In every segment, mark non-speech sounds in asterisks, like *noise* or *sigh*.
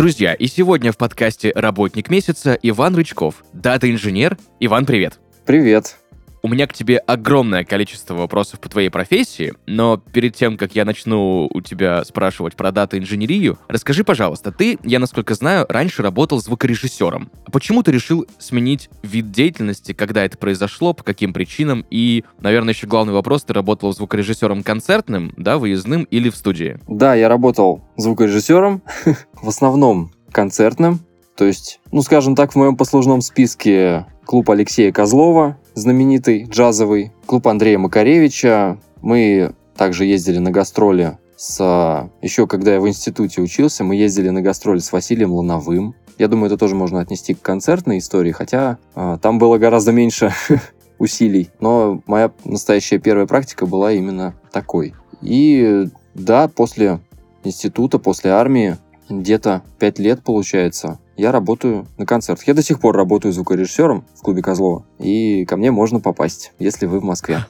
Друзья, и сегодня в подкасте «Работник месяца» Иван Рычков, дата-инженер. Иван, привет! Привет. У меня к тебе огромное количество вопросов по твоей профессии, но перед тем, как я начну у тебя спрашивать про дату инженерию, расскажи, пожалуйста, ты, я насколько знаю, раньше работал звукорежиссером. Почему ты решил сменить вид деятельности, когда это произошло, по каким причинам? И, наверное, еще главный вопрос, ты работал звукорежиссером концертным, да, выездным или в студии? Да, я работал звукорежиссером, *laughs* в основном концертным. То есть, ну, скажем так, в моем послужном списке клуб Алексея Козлова, знаменитый джазовый, клуб Андрея Макаревича. Мы также ездили на гастроли с... Еще когда я в институте учился, мы ездили на гастроли с Василием Луновым. Я думаю, это тоже можно отнести к концертной истории, хотя а, там было гораздо меньше *laughs* усилий. Но моя настоящая первая практика была именно такой. И да, после института, после армии, где-то 5 лет получается, я работаю на концертах. Я до сих пор работаю звукорежиссером в клубе Козлова, и ко мне можно попасть, если вы в Москве.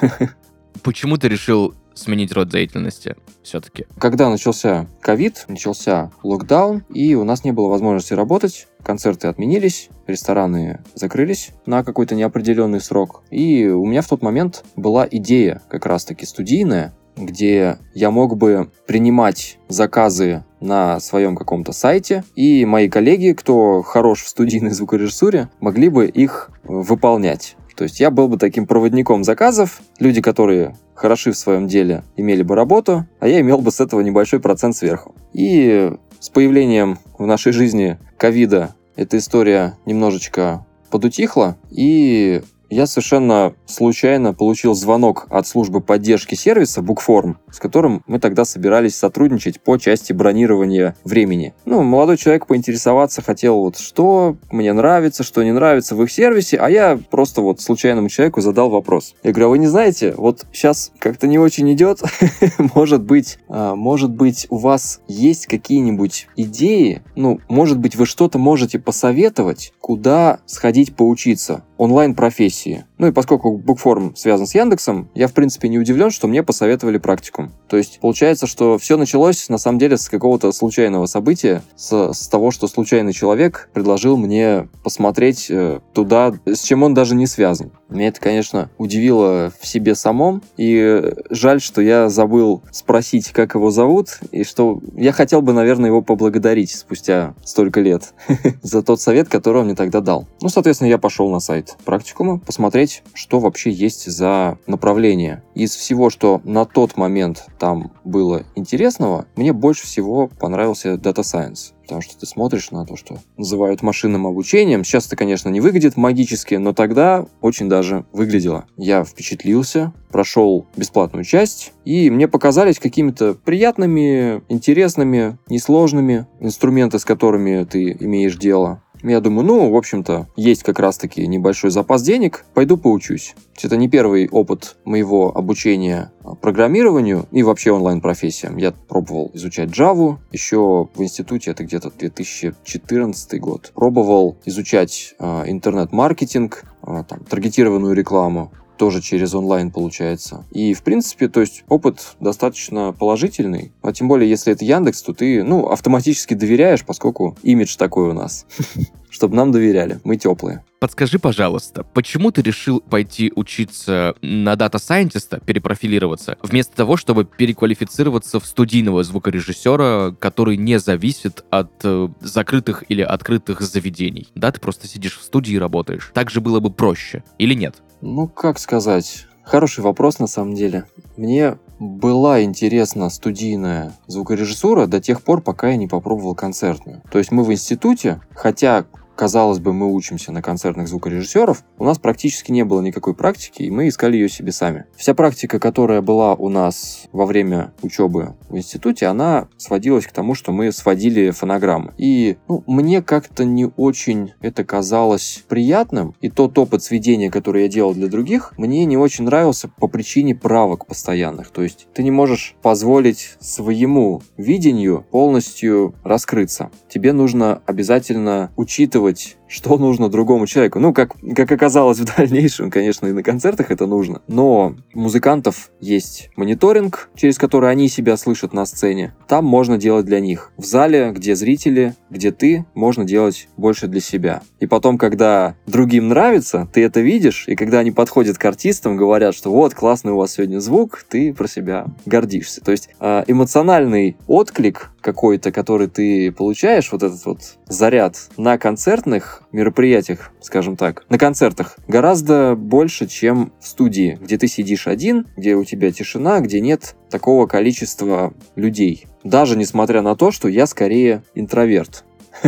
*laughs* Почему ты решил сменить род деятельности все-таки? Когда начался ковид, начался локдаун, и у нас не было возможности работать, концерты отменились, рестораны закрылись на какой-то неопределенный срок. И у меня в тот момент была идея как раз-таки студийная, где я мог бы принимать заказы на своем каком-то сайте, и мои коллеги, кто хорош в студийной *laughs* звукорежиссуре, могли бы их выполнять. То есть я был бы таким проводником заказов, люди, которые хороши в своем деле, имели бы работу, а я имел бы с этого небольшой процент сверху. И с появлением в нашей жизни ковида эта история немножечко подутихла, и я совершенно случайно получил звонок от службы поддержки сервиса Bookform, с которым мы тогда собирались сотрудничать по части бронирования времени. Ну, молодой человек поинтересоваться хотел, вот что мне нравится, что не нравится в их сервисе, а я просто вот случайному человеку задал вопрос. Я говорю, а вы не знаете, вот сейчас как-то не очень идет, *laughs* может быть, а, может быть у вас есть какие-нибудь идеи, ну, может быть вы что-то можете посоветовать, куда сходить поучиться онлайн-профессии. Ну и поскольку Bookform связан с Яндексом, я в принципе не удивлен, что мне посоветовали практикум. То есть получается, что все началось на самом деле с какого-то случайного события, с, с того, что случайный человек предложил мне посмотреть э, туда, с чем он даже не связан. Меня это, конечно, удивило в себе самом, и жаль, что я забыл спросить, как его зовут, и что я хотел бы, наверное, его поблагодарить спустя столько лет *laughs* за тот совет, который он мне тогда дал. Ну, соответственно, я пошел на сайт практикума посмотреть, что вообще есть за направление. Из всего, что на тот момент там было интересного, мне больше всего понравился Data Science. Потому что ты смотришь на то, что называют машинным обучением. Сейчас это, конечно, не выглядит магически, но тогда очень даже выглядело. Я впечатлился, прошел бесплатную часть, и мне показались какими-то приятными, интересными, несложными инструменты, с которыми ты имеешь дело. Я думаю, ну, в общем-то, есть как раз-таки небольшой запас денег, пойду поучусь. Это не первый опыт моего обучения программированию и вообще онлайн-профессиям. Я пробовал изучать Java еще в институте, это где-то 2014 год. Пробовал изучать э, интернет-маркетинг, э, там, таргетированную рекламу тоже через онлайн получается. И, в принципе, то есть опыт достаточно положительный. А тем более, если это Яндекс, то ты, ну, автоматически доверяешь, поскольку имидж такой у нас. *laughs* Чтобы нам доверяли. Мы теплые. Подскажи, пожалуйста, почему ты решил пойти учиться на дата-сайентиста, перепрофилироваться, вместо того, чтобы переквалифицироваться в студийного звукорежиссера, который не зависит от э, закрытых или открытых заведений? Да, ты просто сидишь в студии и работаешь. Так же было бы проще. Или нет? Ну, как сказать? Хороший вопрос на самом деле. Мне была интересна студийная звукорежиссура до тех пор, пока я не попробовал концертную. То есть мы в институте, хотя казалось бы, мы учимся на концертных звукорежиссеров, у нас практически не было никакой практики, и мы искали ее себе сами. Вся практика, которая была у нас во время учебы в институте, она сводилась к тому, что мы сводили фонограммы. И ну, мне как-то не очень это казалось приятным, и тот опыт сведения, который я делал для других, мне не очень нравился по причине правок постоянных. То есть ты не можешь позволить своему видению полностью раскрыться. Тебе нужно обязательно учитывать использовать что нужно другому человеку. Ну, как, как оказалось в *laughs* дальнейшем, конечно, и на концертах это нужно. Но у музыкантов есть мониторинг, через который они себя слышат на сцене. Там можно делать для них. В зале, где зрители, где ты, можно делать больше для себя. И потом, когда другим нравится, ты это видишь, и когда они подходят к артистам, говорят, что вот, классный у вас сегодня звук, ты про себя гордишься. То есть а, эмоциональный отклик какой-то, который ты получаешь, вот этот вот заряд на концертных мероприятиях, скажем так, на концертах, гораздо больше, чем в студии, где ты сидишь один, где у тебя тишина, где нет такого количества людей. Даже несмотря на то, что я скорее интроверт. *laughs*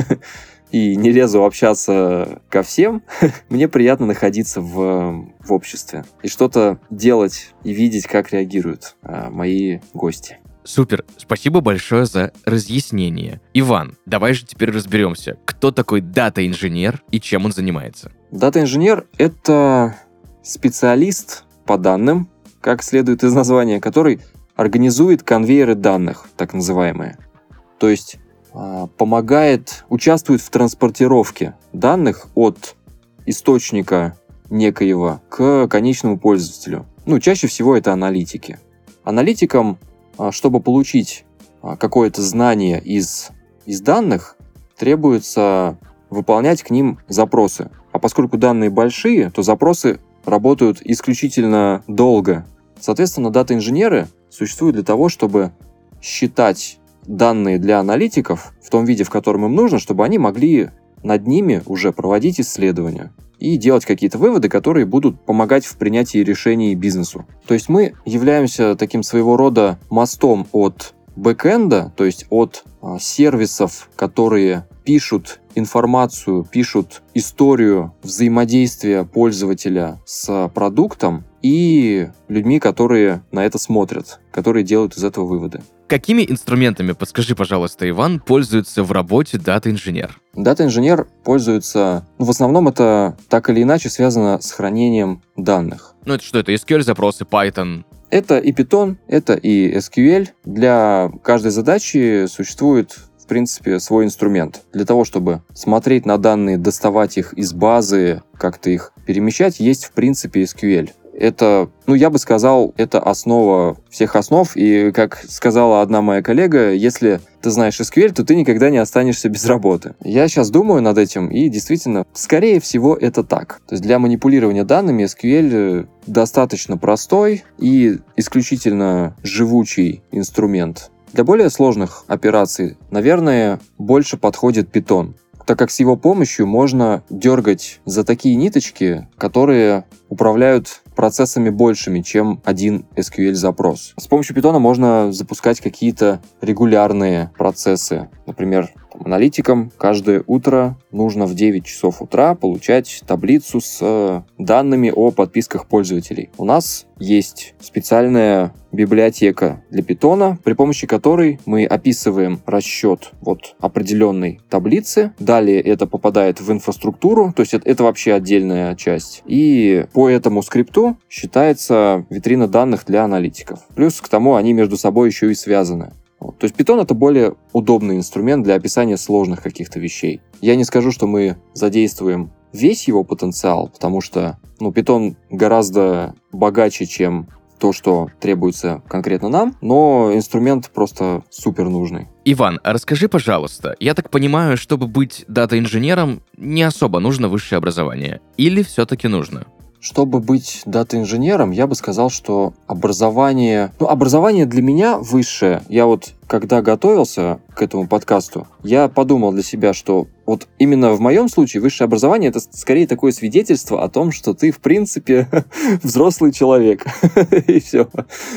и не лезу общаться ко всем, *laughs* мне приятно находиться в, в обществе и что-то делать и видеть, как реагируют а, мои гости. Супер, спасибо большое за разъяснение. Иван, давай же теперь разберемся, кто такой дата-инженер и чем он занимается. Дата-инженер — это специалист по данным, как следует из названия, который организует конвейеры данных, так называемые. То есть э, помогает, участвует в транспортировке данных от источника некоего к конечному пользователю. Ну, чаще всего это аналитики. Аналитикам а, чтобы получить а, какое-то знание из, из данных, требуется выполнять к ним запросы. А поскольку данные большие, то запросы работают исключительно долго. Соответственно, дата-инженеры существуют для того, чтобы считать данные для аналитиков в том виде, в котором им нужно, чтобы они могли над ними уже проводить исследования и делать какие-то выводы, которые будут помогать в принятии решений бизнесу. То есть мы являемся таким своего рода мостом от бэкэнда, то есть от а, сервисов, которые пишут информацию, пишут историю взаимодействия пользователя с продуктом и людьми, которые на это смотрят, которые делают из этого выводы. Какими инструментами, подскажи, пожалуйста, Иван, пользуется в работе дата-инженер? Дата-инженер пользуется, ну, в основном это так или иначе связано с хранением данных. Ну, это что, это SQL-запросы, Python? Это и Python, это и SQL. Для каждой задачи существует в принципе, свой инструмент. Для того, чтобы смотреть на данные, доставать их из базы, как-то их перемещать, есть, в принципе, SQL это, ну, я бы сказал, это основа всех основ. И, как сказала одна моя коллега, если ты знаешь SQL, то ты никогда не останешься без работы. Я сейчас думаю над этим, и действительно, скорее всего, это так. То есть для манипулирования данными SQL достаточно простой и исключительно живучий инструмент. Для более сложных операций, наверное, больше подходит Python так как с его помощью можно дергать за такие ниточки, которые управляют процессами большими, чем один SQL-запрос. С помощью Python можно запускать какие-то регулярные процессы. Например, там, аналитикам каждое утро нужно в 9 часов утра получать таблицу с э, данными о подписках пользователей. У нас есть специальная библиотека для питона, при помощи которой мы описываем расчет вот определенной таблицы. Далее это попадает в инфраструктуру, то есть это, это вообще отдельная часть. И по этому скрипту считается витрина данных для аналитиков. Плюс к тому они между собой еще и связаны. То есть Python это более удобный инструмент для описания сложных каких-то вещей. Я не скажу, что мы задействуем весь его потенциал, потому что ну, Python гораздо богаче, чем то, что требуется конкретно нам, но инструмент просто супер нужный. Иван, а расскажи, пожалуйста, я так понимаю, чтобы быть дата-инженером, не особо нужно высшее образование. Или все-таки нужно? Чтобы быть дата-инженером, я бы сказал, что образование... Ну, образование для меня высшее. Я вот, когда готовился к этому подкасту, я подумал для себя, что вот именно в моем случае высшее образование это скорее такое свидетельство о том, что ты, в принципе, *laughs* взрослый человек. *laughs* И все.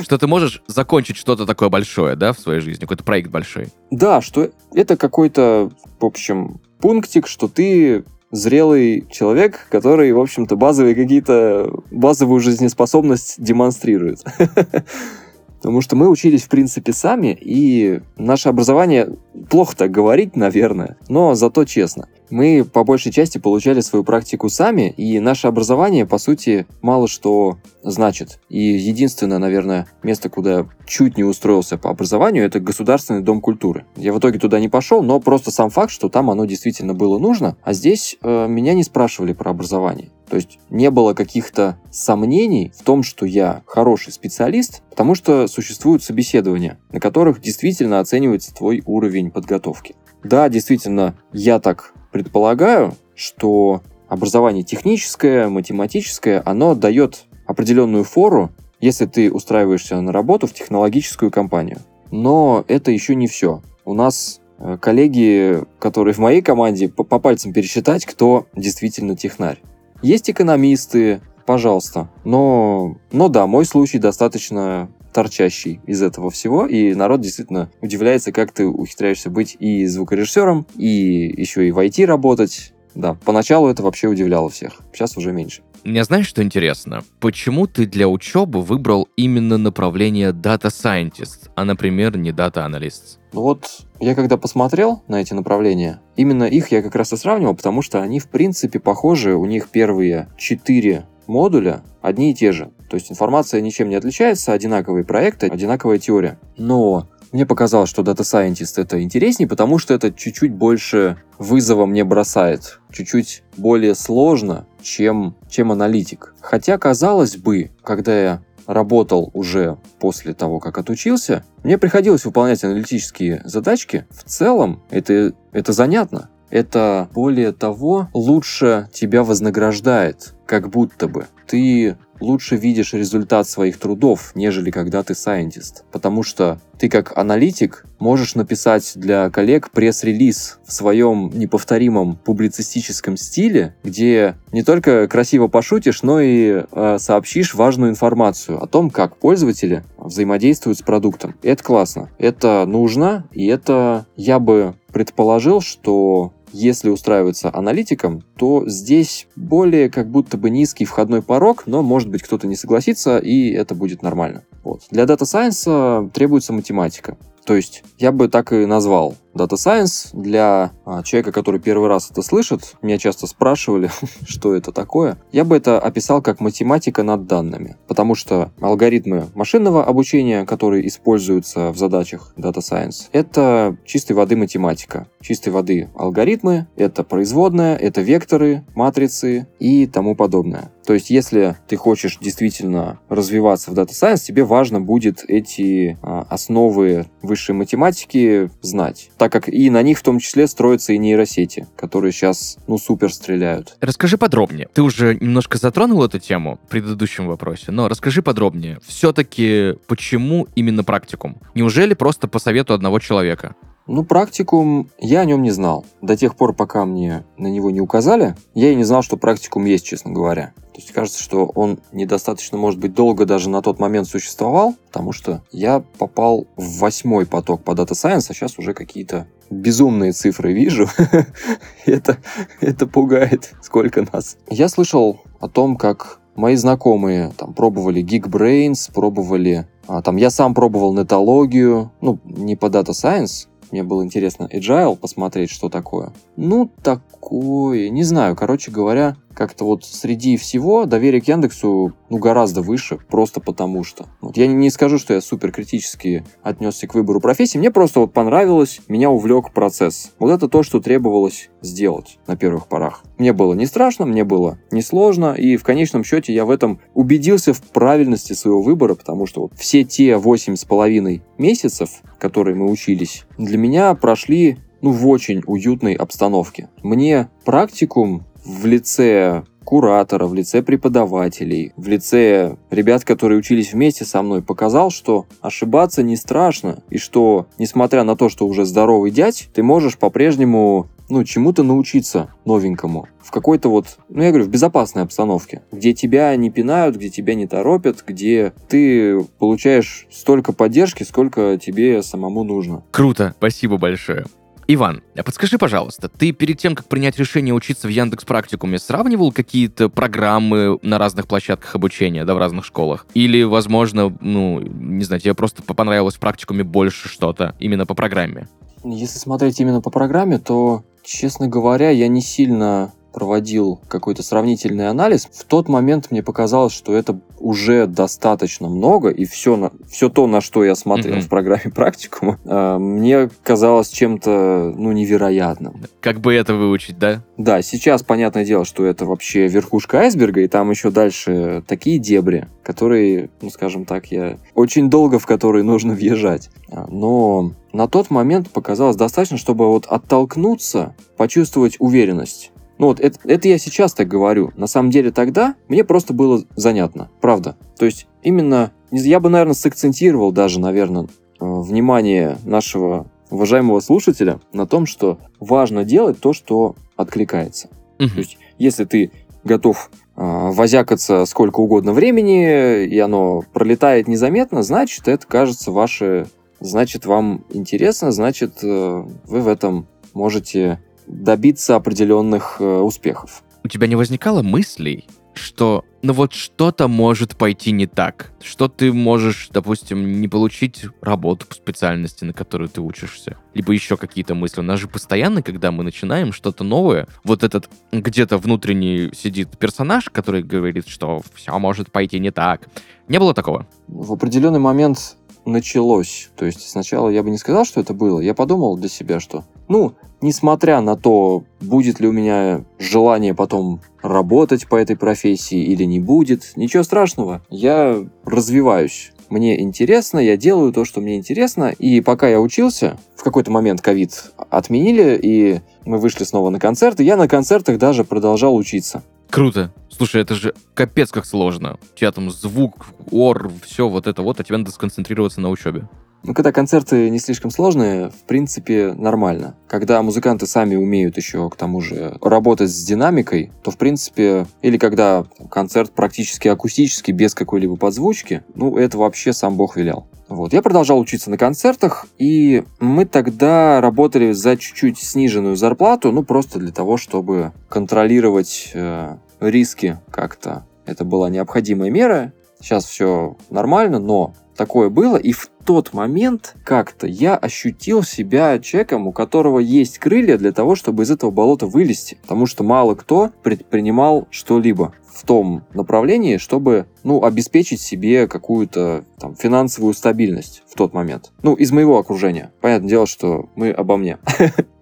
Что ты можешь закончить что-то такое большое, да, в своей жизни, какой-то проект большой. Да, что это какой-то, в общем, пунктик, что ты зрелый человек, который, в общем-то, базовые какие-то, базовую жизнеспособность демонстрирует. *laughs* Потому что мы учились, в принципе, сами, и наше образование, плохо так говорить, наверное, но зато честно. Мы по большей части получали свою практику сами, и наше образование, по сути, мало что значит. И единственное, наверное, место, куда чуть не устроился по образованию, это Государственный дом культуры. Я в итоге туда не пошел, но просто сам факт, что там оно действительно было нужно, а здесь э, меня не спрашивали про образование. То есть не было каких-то сомнений в том, что я хороший специалист, потому что существуют собеседования, на которых действительно оценивается твой уровень подготовки. Да, действительно, я так предполагаю, что образование техническое, математическое, оно дает определенную фору, если ты устраиваешься на работу в технологическую компанию. Но это еще не все. У нас э, коллеги, которые в моей команде, по, по пальцам пересчитать, кто действительно технарь. Есть экономисты, пожалуйста. Но, но да, мой случай достаточно торчащий из этого всего, и народ действительно удивляется, как ты ухитряешься быть и звукорежиссером, и еще и в IT работать. Да, поначалу это вообще удивляло всех, сейчас уже меньше. Мне знаешь, что интересно? Почему ты для учебы выбрал именно направление Data Scientist, а, например, не Data Analyst? Ну вот, я когда посмотрел на эти направления, именно их я как раз и сравнивал, потому что они, в принципе, похожи. У них первые четыре модуля одни и те же. То есть информация ничем не отличается, одинаковые проекты, одинаковая теория. Но мне показалось, что Data Scientist это интереснее, потому что это чуть-чуть больше вызова мне бросает. Чуть-чуть более сложно, чем, чем аналитик. Хотя, казалось бы, когда я работал уже после того, как отучился, мне приходилось выполнять аналитические задачки. В целом, это, это занятно. Это, более того, лучше тебя вознаграждает, как будто бы. Ты лучше видишь результат своих трудов, нежели когда ты сайентист. Потому что ты как аналитик можешь написать для коллег пресс-релиз в своем неповторимом публицистическом стиле, где не только красиво пошутишь, но и э, сообщишь важную информацию о том, как пользователи взаимодействуют с продуктом. Это классно. Это нужно, и это я бы предположил, что если устраиваться аналитиком, то здесь более как будто бы низкий входной порог, но может быть кто-то не согласится, и это будет нормально. Вот. Для Science требуется математика. То есть я бы так и назвал Data Science для а, человека, который первый раз это слышит. Меня часто спрашивали, *laughs* что это такое. Я бы это описал как математика над данными, потому что алгоритмы машинного обучения, которые используются в задачах Data Science, это чистой воды математика. Чистой воды алгоритмы, это производная, это векторы, матрицы и тому подобное. То есть, если ты хочешь действительно развиваться в Data Science, тебе важно будет эти а, основы высшей математики знать так как и на них в том числе строятся и нейросети, которые сейчас, ну, супер стреляют. Расскажи подробнее. Ты уже немножко затронул эту тему в предыдущем вопросе, но расскажи подробнее. Все-таки почему именно практикум? Неужели просто по совету одного человека? Ну, практикум, я о нем не знал. До тех пор, пока мне на него не указали, я и не знал, что практикум есть, честно говоря. То есть кажется, что он недостаточно, может быть, долго даже на тот момент существовал, потому что я попал в восьмой поток по Data Science, а сейчас уже какие-то безумные цифры вижу. *laughs* это, это пугает, сколько нас. Я слышал о том, как мои знакомые там пробовали Geekbrains, пробовали... А, там я сам пробовал нетологию, ну, не по Data Science, мне было интересно Agile посмотреть, что такое. Ну, такое, не знаю, короче говоря, как-то вот среди всего доверие к Яндексу ну, гораздо выше, просто потому что. Вот я не скажу, что я супер критически отнесся к выбору профессии, мне просто вот понравилось, меня увлек процесс. Вот это то, что требовалось сделать на первых порах. Мне было не страшно, мне было не сложно, и в конечном счете я в этом убедился в правильности своего выбора, потому что вот все те восемь с половиной месяцев, которые мы учились, для меня прошли ну, в очень уютной обстановке. Мне практикум в лице куратора, в лице преподавателей, в лице ребят, которые учились вместе со мной, показал, что ошибаться не страшно, и что, несмотря на то, что уже здоровый дядь, ты можешь по-прежнему ну, чему-то научиться новенькому. В какой-то вот, ну, я говорю, в безопасной обстановке, где тебя не пинают, где тебя не торопят, где ты получаешь столько поддержки, сколько тебе самому нужно. Круто, спасибо большое. Иван, а подскажи, пожалуйста, ты перед тем, как принять решение учиться в Яндекс Практикуме, сравнивал какие-то программы на разных площадках обучения, да, в разных школах? Или, возможно, ну, не знаю, тебе просто понравилось в практикуме больше что-то именно по программе? Если смотреть именно по программе, то, честно говоря, я не сильно проводил какой-то сравнительный анализ, в тот момент мне показалось, что это уже достаточно много, и все, на, все то, на что я смотрел mm-hmm. в программе *laughs* практикума, э, мне казалось чем-то, ну, невероятным. Как бы это выучить, да? Да, сейчас понятное дело, что это вообще верхушка айсберга, и там еще дальше такие дебри, которые, ну, скажем так, я очень долго в которые нужно въезжать. А, но на тот момент показалось достаточно, чтобы вот оттолкнуться, почувствовать уверенность. Ну вот это, это я сейчас так говорю. На самом деле тогда мне просто было занятно, правда. То есть именно, я бы, наверное, сакцентировал даже, наверное, э, внимание нашего уважаемого слушателя на том, что важно делать то, что откликается. Угу. То есть если ты готов э, возякаться сколько угодно времени, и оно пролетает незаметно, значит, это кажется ваше... Значит, вам интересно, значит, э, вы в этом можете добиться определенных э, успехов. У тебя не возникало мыслей, что ну вот что-то может пойти не так, что ты можешь, допустим, не получить работу по специальности, на которую ты учишься, либо еще какие-то мысли. У нас же постоянно, когда мы начинаем что-то новое, вот этот где-то внутренний сидит персонаж, который говорит, что все может пойти не так. Не было такого? В определенный момент началось. То есть сначала я бы не сказал, что это было. Я подумал для себя, что, ну, несмотря на то, будет ли у меня желание потом работать по этой профессии или не будет, ничего страшного. Я развиваюсь. Мне интересно, я делаю то, что мне интересно. И пока я учился, в какой-то момент ковид отменили, и мы вышли снова на концерты. Я на концертах даже продолжал учиться. Круто. Слушай, это же капец как сложно. У тебя там звук, ор, все вот это вот, а тебе надо сконцентрироваться на учебе. Ну, когда концерты не слишком сложные, в принципе, нормально. Когда музыканты сами умеют еще, к тому же, работать с динамикой, то, в принципе, или когда концерт практически акустический, без какой-либо подзвучки, ну, это вообще сам Бог велел. Вот. Я продолжал учиться на концертах, и мы тогда работали за чуть-чуть сниженную зарплату, ну, просто для того, чтобы контролировать э, риски как-то. Это была необходимая мера. Сейчас все нормально, но такое было, и в тот момент как-то я ощутил себя человеком, у которого есть крылья для того, чтобы из этого болота вылезти, потому что мало кто предпринимал что-либо в том направлении, чтобы, ну, обеспечить себе какую-то там финансовую стабильность в тот момент. Ну, из моего окружения. Понятное дело, что мы обо мне.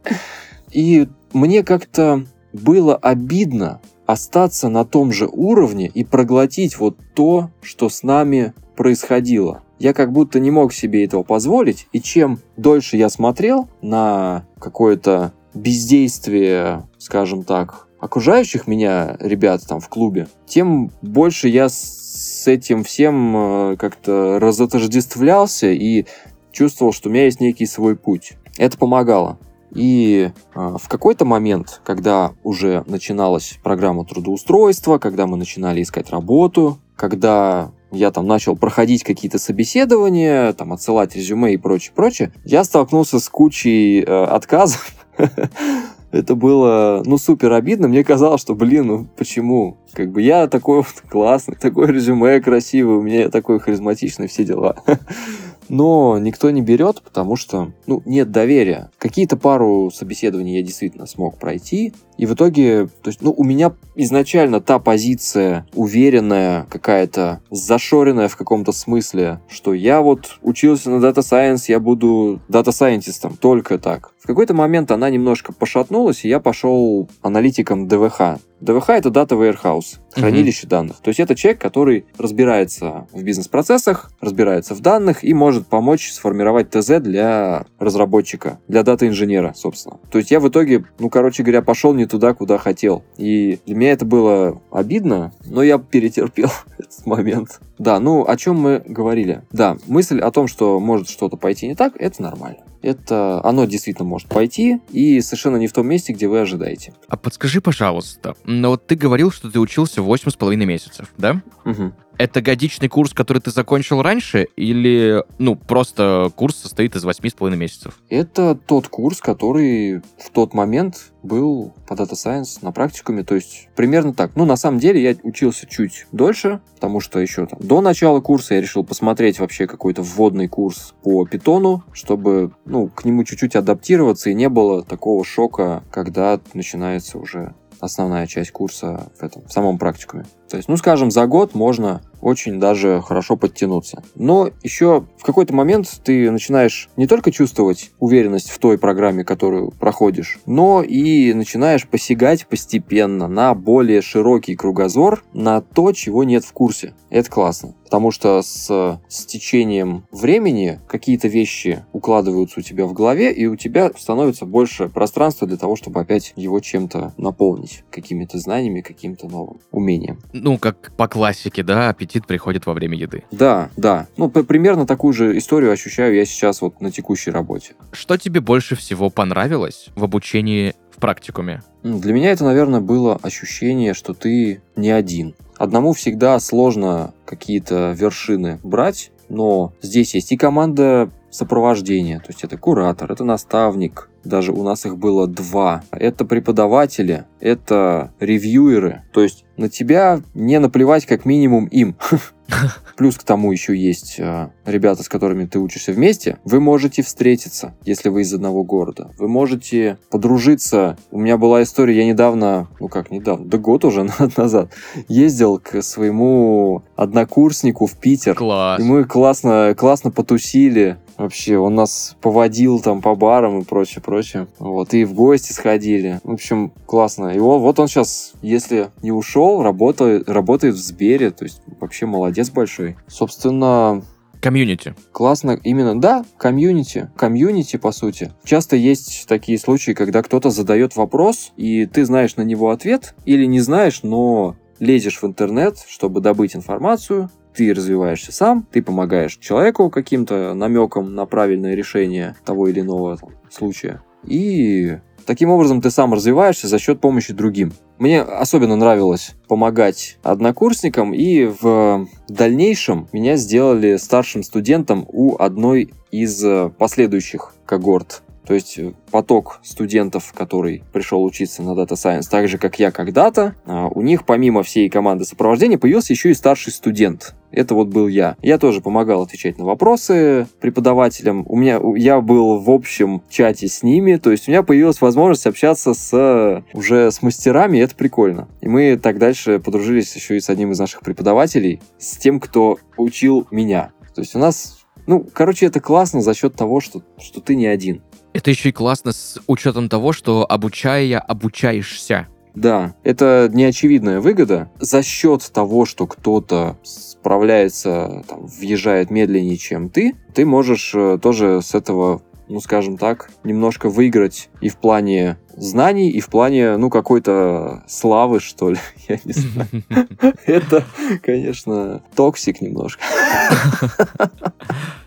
*laughs* И мне как-то было обидно остаться на том же уровне и проглотить вот то, что с нами происходило я как будто не мог себе этого позволить, и чем дольше я смотрел на какое-то бездействие, скажем так, окружающих меня ребят там в клубе, тем больше я с этим всем э, как-то разотождествлялся и чувствовал, что у меня есть некий свой путь. Это помогало. И э, в какой-то момент, когда уже начиналась программа трудоустройства, когда мы начинали искать работу, когда я там начал проходить какие-то собеседования, там отсылать резюме и прочее, прочее, я столкнулся с кучей э, отказов. *laughs* Это было, ну, супер обидно. Мне казалось, что, блин, ну почему? Как бы я такой вот классный, такой резюме красивый, у меня такой харизматичный, все дела. *laughs* но никто не берет, потому что, ну, нет доверия. Какие-то пару собеседований я действительно смог пройти, и в итоге, то есть, ну, у меня изначально та позиция уверенная, какая-то зашоренная в каком-то смысле, что я вот учился на Data Science, я буду дата-сайентистом, только так. В какой-то момент она немножко пошатнулась, и я пошел аналитиком ДВХ. ДВХ это Data Warehouse, хранилище mm-hmm. данных. То есть это человек, который разбирается в бизнес-процессах, разбирается в данных и может помочь сформировать ТЗ для разработчика, для дата-инженера, собственно. То есть я в итоге, ну, короче говоря, пошел не туда, куда хотел. И для меня это было обидно, но я перетерпел *laughs* этот момент. Да, ну, о чем мы говорили? Да, мысль о том, что может что-то пойти не так, это нормально это оно действительно может пойти и совершенно не в том месте, где вы ожидаете. А подскажи, пожалуйста, но вот ты говорил, что ты учился 8,5 месяцев, да? Угу. Это годичный курс, который ты закончил раньше, или, ну, просто курс состоит из восьми с половиной месяцев? Это тот курс, который в тот момент был по Data Science на практикуме, то есть примерно так. Ну, на самом деле, я учился чуть дольше, потому что еще там до начала курса я решил посмотреть вообще какой-то вводный курс по питону, чтобы, ну, к нему чуть-чуть адаптироваться, и не было такого шока, когда начинается уже основная часть курса в этом в самом практикуме. То есть, ну, скажем, за год можно очень даже хорошо подтянуться. Но еще в какой-то момент ты начинаешь не только чувствовать уверенность в той программе, которую проходишь, но и начинаешь посягать постепенно на более широкий кругозор, на то, чего нет в курсе. Это классно. Потому что с, с течением времени какие-то вещи укладываются у тебя в голове, и у тебя становится больше пространства для того, чтобы опять его чем-то наполнить. Какими-то знаниями, каким-то новым умением. Ну, как по классике, да, аппетит приходит во время еды. Да, да. Ну, примерно такую же историю ощущаю я сейчас вот на текущей работе. Что тебе больше всего понравилось в обучении в практикуме? Для меня это, наверное, было ощущение, что ты не один. Одному всегда сложно какие-то вершины брать, но здесь есть и команда сопровождения, то есть это куратор, это наставник, даже у нас их было два. Это преподаватели, это ревьюеры, то есть на тебя не наплевать как минимум им. *laughs* Плюс к тому еще есть э, ребята, с которыми ты учишься вместе. Вы можете встретиться, если вы из одного города. Вы можете подружиться. У меня была история, я недавно, ну как недавно, да год уже *laughs* назад, ездил к своему однокурснику в Питер. Класс. И мы классно, классно потусили. Вообще, он нас поводил там по барам и прочее, прочее. Вот, и в гости сходили. В общем, классно. И он, вот он сейчас, если не ушел, работает, работает в Сбере, то есть вообще молодец большой. Собственно, Комьюнити. Классно, именно, да, комьюнити. Комьюнити, по сути. Часто есть такие случаи, когда кто-то задает вопрос, и ты знаешь на него ответ, или не знаешь, но лезешь в интернет, чтобы добыть информацию, ты развиваешься сам, ты помогаешь человеку каким-то намеком на правильное решение того или иного там, случая. И таким образом ты сам развиваешься за счет помощи другим. Мне особенно нравилось помогать однокурсникам, и в дальнейшем меня сделали старшим студентом у одной из последующих когорт то есть э, поток студентов, который пришел учиться на Data Science, так же, как я когда-то, а, у них помимо всей команды сопровождения появился еще и старший студент. Это вот был я. Я тоже помогал отвечать на вопросы преподавателям. У меня я был в общем чате с ними, то есть у меня появилась возможность общаться с уже с мастерами, и это прикольно. И мы так дальше подружились еще и с одним из наших преподавателей, с тем, кто учил меня. То есть у нас, ну, короче, это классно за счет того, что, что ты не один. Это еще и классно с учетом того, что обучая, обучаешься. Да, это неочевидная выгода. За счет того, что кто-то справляется, там, въезжает медленнее, чем ты, ты можешь э, тоже с этого ну, скажем так, немножко выиграть и в плане знаний, и в плане, ну, какой-то славы, что ли, *laughs* я не знаю. *laughs* Это, конечно, toxic немножко. *laughs*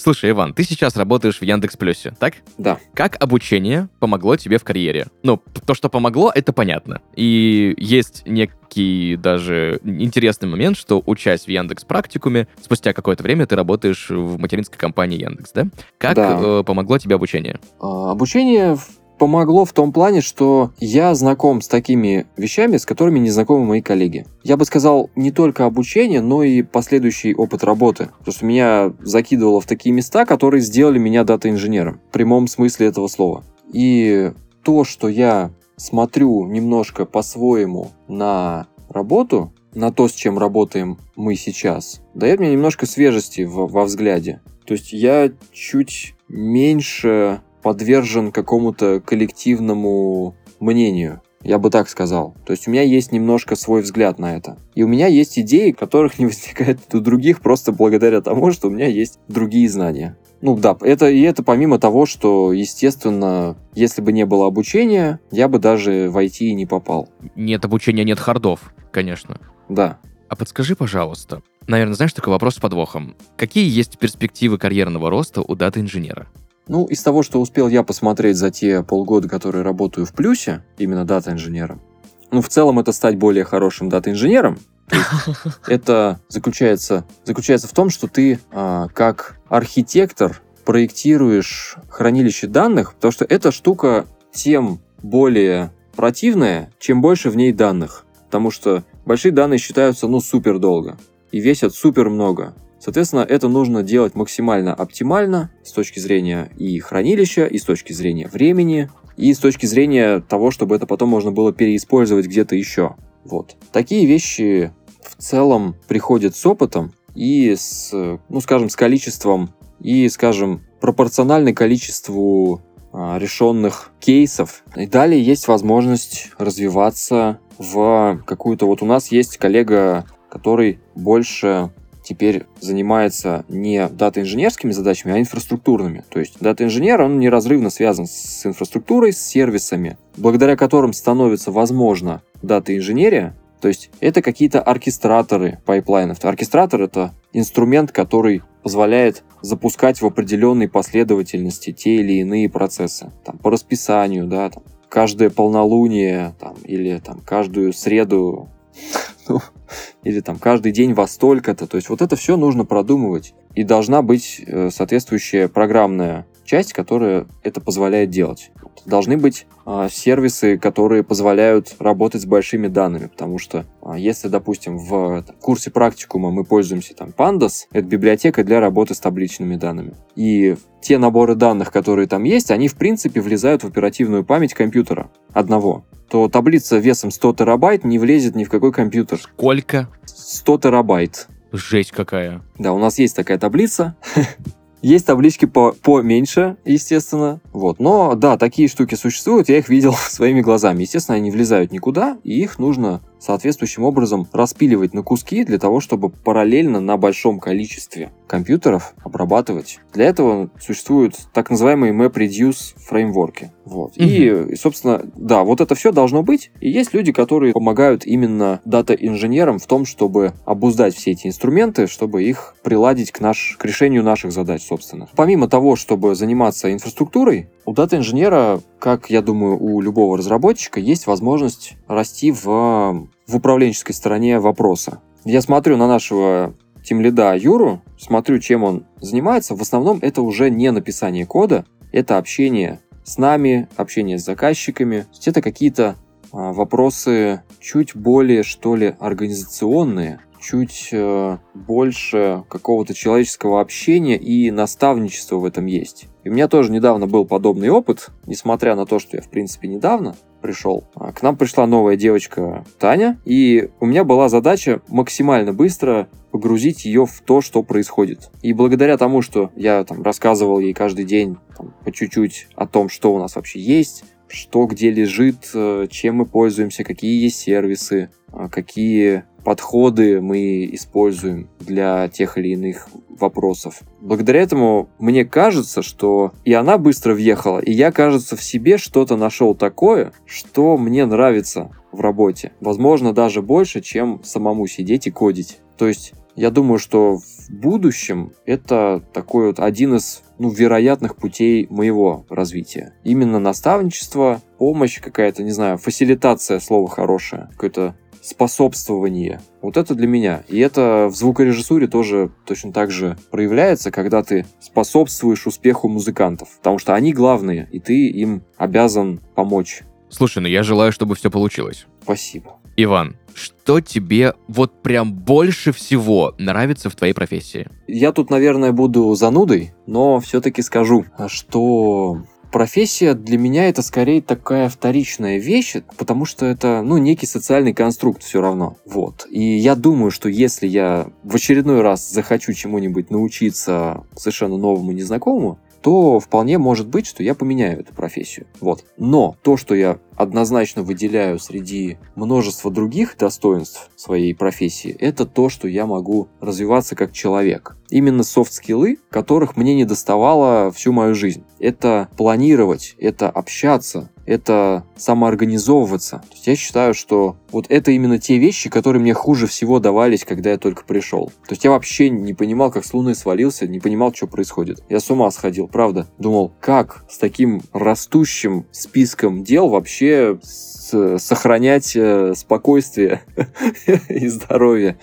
Слушай, Иван, ты сейчас работаешь в Яндекс Плюсе, так? Да. Как обучение помогло тебе в карьере? Ну, то, что помогло, это понятно. И есть некий даже интересный момент, что учась в Яндекс практикуме, спустя какое-то время ты работаешь в материнской компании Яндекс, да? Как Да. э, помогло тебе обучение? А, Обучение в- помогло в том плане, что я знаком с такими вещами, с которыми не знакомы мои коллеги. Я бы сказал, не только обучение, но и последующий опыт работы. Потому что меня закидывало в такие места, которые сделали меня дата-инженером. В прямом смысле этого слова. И то, что я смотрю немножко по-своему на работу, на то, с чем работаем мы сейчас, дает мне немножко свежести в- во взгляде. То есть я чуть меньше подвержен какому-то коллективному мнению. Я бы так сказал. То есть у меня есть немножко свой взгляд на это. И у меня есть идеи, которых не возникает *laughs* у других просто благодаря тому, что у меня есть другие знания. Ну да, это, и это помимо того, что, естественно, если бы не было обучения, я бы даже в IT и не попал. Нет обучения, нет хардов, конечно. Да. А подскажи, пожалуйста, наверное, знаешь такой вопрос с подвохом. Какие есть перспективы карьерного роста у дата-инженера? Ну, из того, что успел я посмотреть за те полгода, которые работаю в плюсе, именно дата-инженером, ну, в целом это стать более хорошим дата-инженером, *laughs* это заключается, заключается в том, что ты а, как архитектор проектируешь хранилище данных, потому что эта штука тем более противная, чем больше в ней данных. Потому что большие данные считаются, ну, супер долго и весят супер много. Соответственно, это нужно делать максимально оптимально с точки зрения и хранилища, и с точки зрения времени, и с точки зрения того, чтобы это потом можно было переиспользовать где-то еще. Вот. Такие вещи в целом приходят с опытом и с, ну, скажем, с количеством и, скажем, пропорционально количеству а, решенных кейсов. И далее есть возможность развиваться в какую-то... Вот у нас есть коллега, который больше теперь занимается не дата-инженерскими задачами, а инфраструктурными. То есть дата-инженер, он неразрывно связан с инфраструктурой, с сервисами, благодаря которым становится возможно дата-инженерия. То есть это какие-то оркестраторы пайплайнов. Оркестратор — это инструмент, который позволяет запускать в определенной последовательности те или иные процессы. Там, по расписанию, да, там, каждое полнолуние там, или там, каждую среду ну, или там каждый день во столько-то. То есть вот это все нужно продумывать. И должна быть э, соответствующая программная часть, которая это позволяет делать. Должны быть э, сервисы, которые позволяют работать с большими данными, потому что э, если, допустим, в там, курсе практикума мы пользуемся там Pandas, это библиотека для работы с табличными данными. И те наборы данных, которые там есть, они в принципе влезают в оперативную память компьютера одного то таблица весом 100 терабайт не влезет ни в какой компьютер. Сколько? 100 терабайт. Жесть какая. Да, у нас есть такая таблица. *laughs* Есть таблички по поменьше, естественно. Вот. Но да, такие штуки существуют, я их видел *laughs* своими глазами. Естественно, они влезают никуда, и их нужно соответствующим образом распиливать на куски для того, чтобы параллельно на большом количестве компьютеров обрабатывать. Для этого существуют так называемые MapReduce фреймворки. Вот. Угу. И, собственно, да, вот это все должно быть. И есть люди, которые помогают именно дата-инженерам в том, чтобы обуздать все эти инструменты, чтобы их приладить к, наш, к решению наших задач, собственно. Помимо того, чтобы заниматься инфраструктурой, у дата-инженера, как я думаю, у любого разработчика, есть возможность расти в, в управленческой стороне вопроса. Я смотрю на нашего тимлида Юру, смотрю, чем он занимается. В основном это уже не написание кода, это общение с нами, общение с заказчиками. Это какие-то а, вопросы чуть более, что ли, организационные, чуть э, больше какого-то человеческого общения и наставничества в этом есть. И у меня тоже недавно был подобный опыт, несмотря на то, что я, в принципе, недавно пришел. А, к нам пришла новая девочка Таня, и у меня была задача максимально быстро погрузить ее в то, что происходит. И благодаря тому, что я там рассказывал ей каждый день там, по чуть-чуть о том, что у нас вообще есть, что где лежит, э, чем мы пользуемся, какие есть сервисы, а, какие подходы мы используем для тех или иных вопросов. Благодаря этому мне кажется, что и она быстро въехала, и я, кажется, в себе что-то нашел такое, что мне нравится в работе. Возможно, даже больше, чем самому сидеть и кодить. То есть я думаю, что в будущем это такой вот один из ну, вероятных путей моего развития. Именно наставничество, помощь какая-то, не знаю, фасилитация, слово хорошее, какое-то способствование. Вот это для меня. И это в звукорежиссуре тоже точно так же проявляется, когда ты способствуешь успеху музыкантов. Потому что они главные, и ты им обязан помочь. Слушай, ну я желаю, чтобы все получилось. Спасибо. Иван, что тебе вот прям больше всего нравится в твоей профессии? Я тут, наверное, буду занудой, но все-таки скажу, что профессия для меня это скорее такая вторичная вещь, потому что это, ну, некий социальный конструкт все равно. Вот. И я думаю, что если я в очередной раз захочу чему-нибудь научиться совершенно новому, незнакомому, то вполне может быть, что я поменяю эту профессию. Вот. Но то, что я однозначно выделяю среди множества других достоинств своей профессии, это то, что я могу развиваться как человек. Именно софт-скиллы, которых мне не доставало всю мою жизнь. Это планировать, это общаться, это самоорганизовываться. То есть я считаю, что вот это именно те вещи, которые мне хуже всего давались, когда я только пришел. То есть я вообще не понимал, как с Луны свалился, не понимал, что происходит. Я с ума сходил, правда. Думал, как с таким растущим списком дел вообще сохранять э, спокойствие *laughs* и здоровье.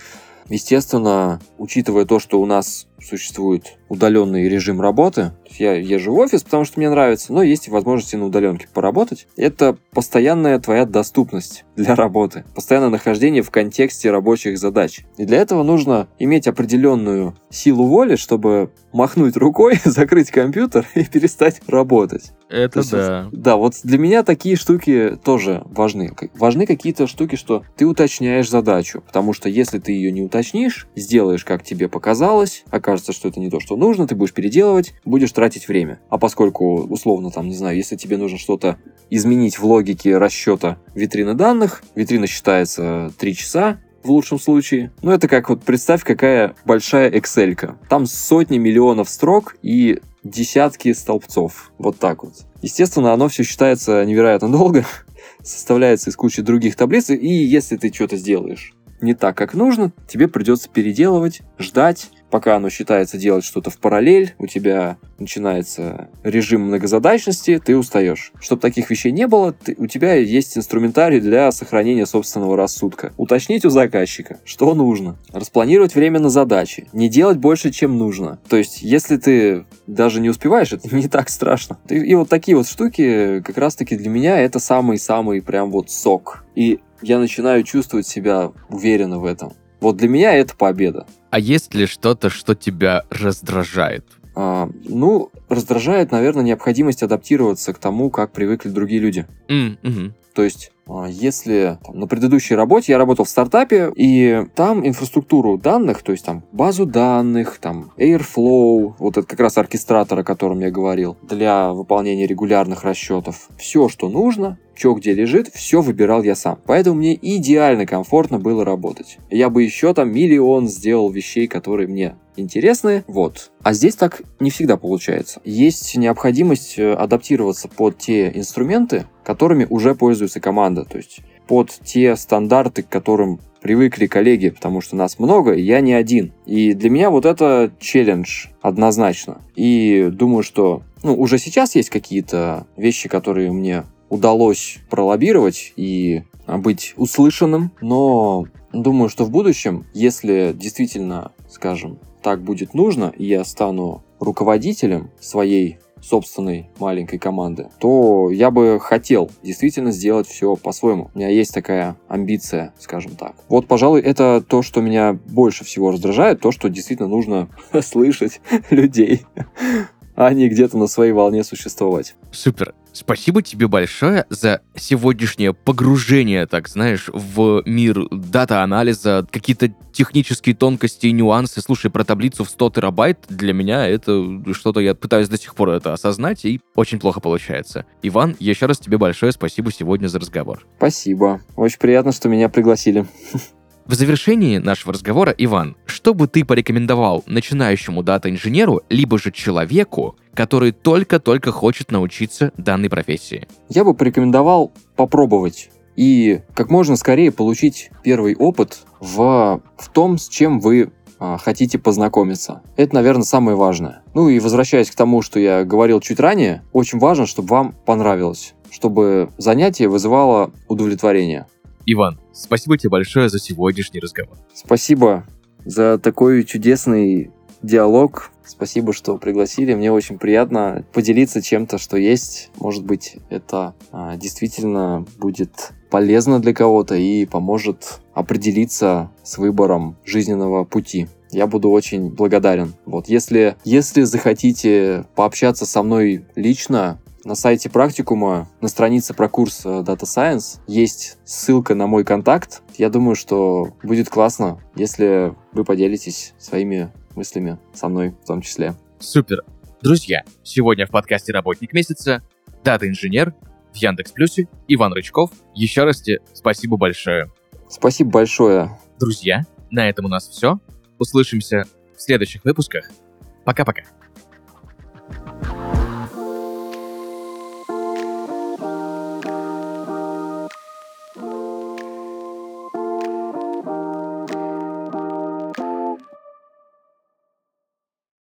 Естественно, учитывая то, что у нас существует удаленный режим работы. Я езжу в офис, потому что мне нравится, но есть и возможности на удаленке поработать. Это постоянная твоя доступность для работы, постоянное нахождение в контексте рабочих задач. И для этого нужно иметь определенную силу воли, чтобы махнуть рукой, *laughs* закрыть компьютер и перестать работать. Это есть, да. Да, вот для меня такие штуки тоже важны. Важны какие-то штуки, что ты уточняешь задачу, потому что если ты ее не уточнишь, сделаешь, как тебе показалось, окажется, что это не то, что нужно, ты будешь переделывать, будешь тратить время. А поскольку, условно, там, не знаю, если тебе нужно что-то изменить в логике расчета витрины данных, витрина считается 3 часа, в лучшем случае. Ну, это как вот представь, какая большая Excel. -ка. Там сотни миллионов строк и десятки столбцов. Вот так вот. Естественно, оно все считается невероятно долго, *laughs* составляется из кучи других таблиц, и если ты что-то сделаешь не так, как нужно, тебе придется переделывать, ждать, пока оно считается делать что-то в параллель, у тебя начинается режим многозадачности, ты устаешь. Чтобы таких вещей не было, ты, у тебя есть инструментарий для сохранения собственного рассудка. Уточнить у заказчика, что нужно. Распланировать время на задачи. Не делать больше, чем нужно. То есть, если ты даже не успеваешь, это *laughs* не так страшно. И вот такие вот штуки, как раз-таки для меня это самый-самый прям вот сок. И я начинаю чувствовать себя уверенно в этом. Вот для меня это победа. А есть ли что-то, что тебя раздражает? А, ну, раздражает, наверное, необходимость адаптироваться к тому, как привыкли другие люди. Mm-hmm. То есть а, если там, на предыдущей работе я работал в стартапе, и там инфраструктуру данных, то есть там базу данных, там Airflow, вот это как раз оркестратор, о котором я говорил, для выполнения регулярных расчетов, все, что нужно, что где лежит, все выбирал я сам. Поэтому мне идеально комфортно было работать. Я бы еще там миллион сделал вещей, которые мне интересны, вот. А здесь так не всегда получается. Есть необходимость э, адаптироваться под те инструменты, которыми уже пользуется команда, то есть под те стандарты, к которым привыкли коллеги, потому что нас много, и я не один. И для меня вот это челлендж однозначно. И думаю, что ну, уже сейчас есть какие-то вещи, которые мне удалось пролоббировать и быть услышанным, но думаю, что в будущем, если действительно, скажем, так будет нужно, и я стану руководителем своей собственной маленькой команды, то я бы хотел действительно сделать все по-своему. У меня есть такая амбиция, скажем так. Вот, пожалуй, это то, что меня больше всего раздражает, то, что действительно нужно *laughs* слышать *laughs* людей а не где-то на своей волне существовать. Супер. Спасибо тебе большое за сегодняшнее погружение, так знаешь, в мир дата-анализа, какие-то технические тонкости и нюансы. Слушай, про таблицу в 100 терабайт для меня это что-то, я пытаюсь до сих пор это осознать, и очень плохо получается. Иван, еще раз тебе большое спасибо сегодня за разговор. Спасибо. Очень приятно, что меня пригласили. *laughs* В завершении нашего разговора, Иван, что бы ты порекомендовал начинающему дата-инженеру, либо же человеку, который только-только хочет научиться данной профессии? Я бы порекомендовал попробовать и как можно скорее получить первый опыт в, в том, с чем вы а, хотите познакомиться. Это, наверное, самое важное. Ну и возвращаясь к тому, что я говорил чуть ранее, очень важно, чтобы вам понравилось, чтобы занятие вызывало удовлетворение. Иван, спасибо тебе большое за сегодняшний разговор. Спасибо за такой чудесный диалог. Спасибо, что пригласили. Мне очень приятно поделиться чем-то, что есть. Может быть, это а, действительно будет полезно для кого-то и поможет определиться с выбором жизненного пути. Я буду очень благодарен. Вот, если, если захотите пообщаться со мной лично, на сайте практикума, на странице про курс э, Data Science есть ссылка на мой контакт. Я думаю, что будет классно, если вы поделитесь своими мыслями со мной в том числе. Супер. Друзья, сегодня в подкасте «Работник месяца» дата-инженер в Яндекс Плюсе Иван Рычков. Еще раз тебе спасибо большое. Спасибо большое. Друзья, на этом у нас все. Услышимся в следующих выпусках. Пока-пока.